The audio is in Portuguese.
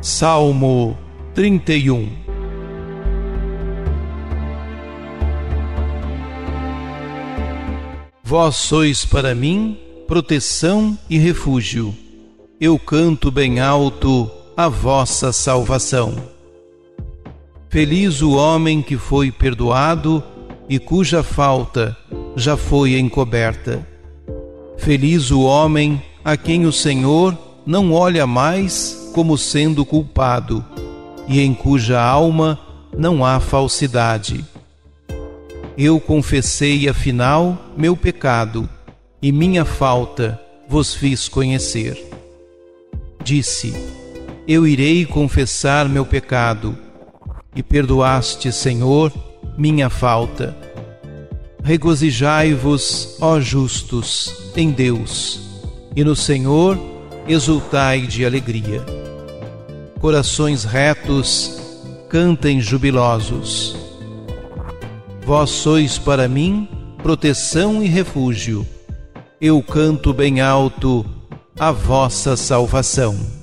Salmo 31 Vós sois para mim proteção e refúgio. Eu canto bem alto a vossa salvação. Feliz o homem que foi perdoado e cuja falta já foi encoberta. Feliz o homem a quem o Senhor não olha mais como sendo culpado e em cuja alma não há falsidade. Eu confessei afinal meu pecado e minha falta vos fiz conhecer. Disse: Eu irei confessar meu pecado, e perdoaste, Senhor, minha falta. Regozijai-vos, ó justos, em Deus, e no Senhor exultai de alegria. Corações retos, cantem jubilosos. Vós sois para mim proteção e refúgio. Eu canto bem alto a vossa salvação.